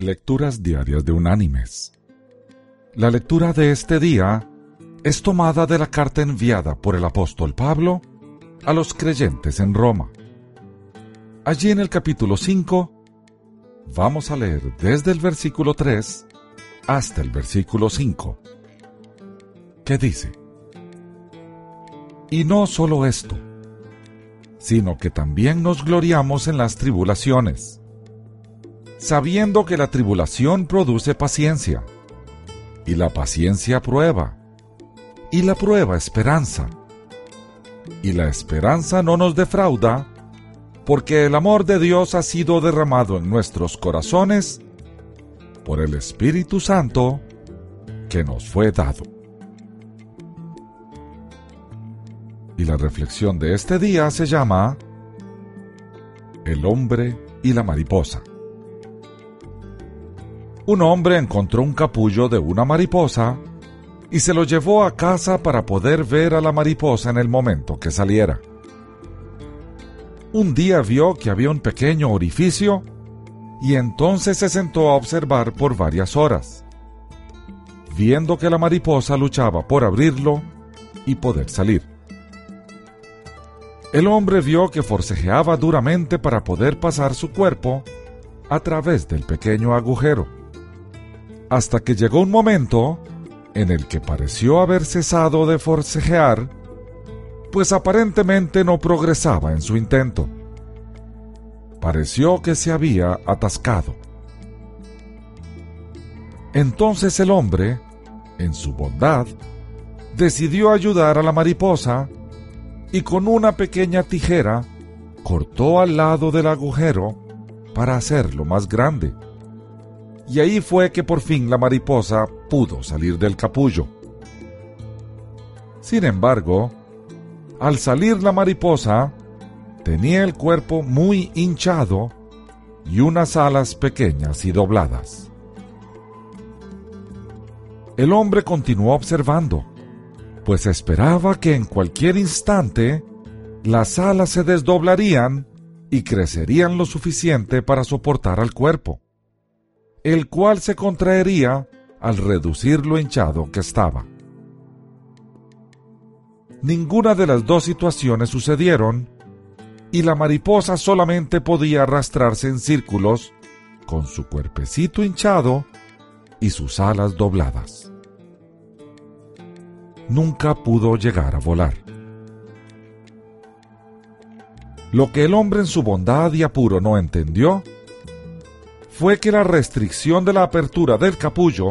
Lecturas Diarias de Unánimes. La lectura de este día es tomada de la carta enviada por el apóstol Pablo a los creyentes en Roma. Allí en el capítulo 5 vamos a leer desde el versículo 3 hasta el versículo 5, que dice, Y no solo esto, sino que también nos gloriamos en las tribulaciones sabiendo que la tribulación produce paciencia, y la paciencia prueba, y la prueba esperanza, y la esperanza no nos defrauda, porque el amor de Dios ha sido derramado en nuestros corazones por el Espíritu Santo que nos fue dado. Y la reflexión de este día se llama El hombre y la mariposa un hombre encontró un capullo de una mariposa y se lo llevó a casa para poder ver a la mariposa en el momento que saliera. Un día vio que había un pequeño orificio y entonces se sentó a observar por varias horas, viendo que la mariposa luchaba por abrirlo y poder salir. El hombre vio que forcejeaba duramente para poder pasar su cuerpo a través del pequeño agujero hasta que llegó un momento en el que pareció haber cesado de forcejear, pues aparentemente no progresaba en su intento. Pareció que se había atascado. Entonces el hombre, en su bondad, decidió ayudar a la mariposa y con una pequeña tijera cortó al lado del agujero para hacerlo más grande y ahí fue que por fin la mariposa pudo salir del capullo. Sin embargo, al salir la mariposa, tenía el cuerpo muy hinchado y unas alas pequeñas y dobladas. El hombre continuó observando, pues esperaba que en cualquier instante las alas se desdoblarían y crecerían lo suficiente para soportar al cuerpo el cual se contraería al reducir lo hinchado que estaba. Ninguna de las dos situaciones sucedieron y la mariposa solamente podía arrastrarse en círculos con su cuerpecito hinchado y sus alas dobladas. Nunca pudo llegar a volar. Lo que el hombre en su bondad y apuro no entendió fue que la restricción de la apertura del capullo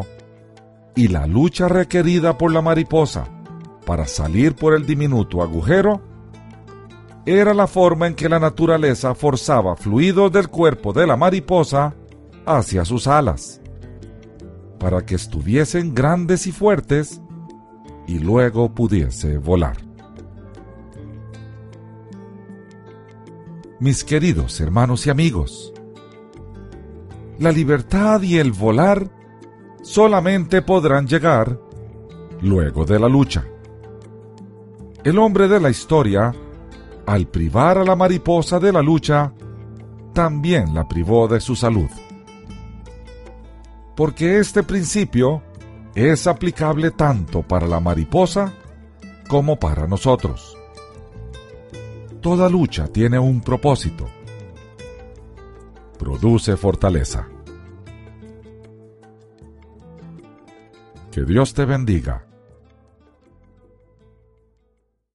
y la lucha requerida por la mariposa para salir por el diminuto agujero era la forma en que la naturaleza forzaba fluidos del cuerpo de la mariposa hacia sus alas, para que estuviesen grandes y fuertes y luego pudiese volar. Mis queridos hermanos y amigos, la libertad y el volar solamente podrán llegar luego de la lucha. El hombre de la historia, al privar a la mariposa de la lucha, también la privó de su salud. Porque este principio es aplicable tanto para la mariposa como para nosotros. Toda lucha tiene un propósito produce fortaleza. Que Dios te bendiga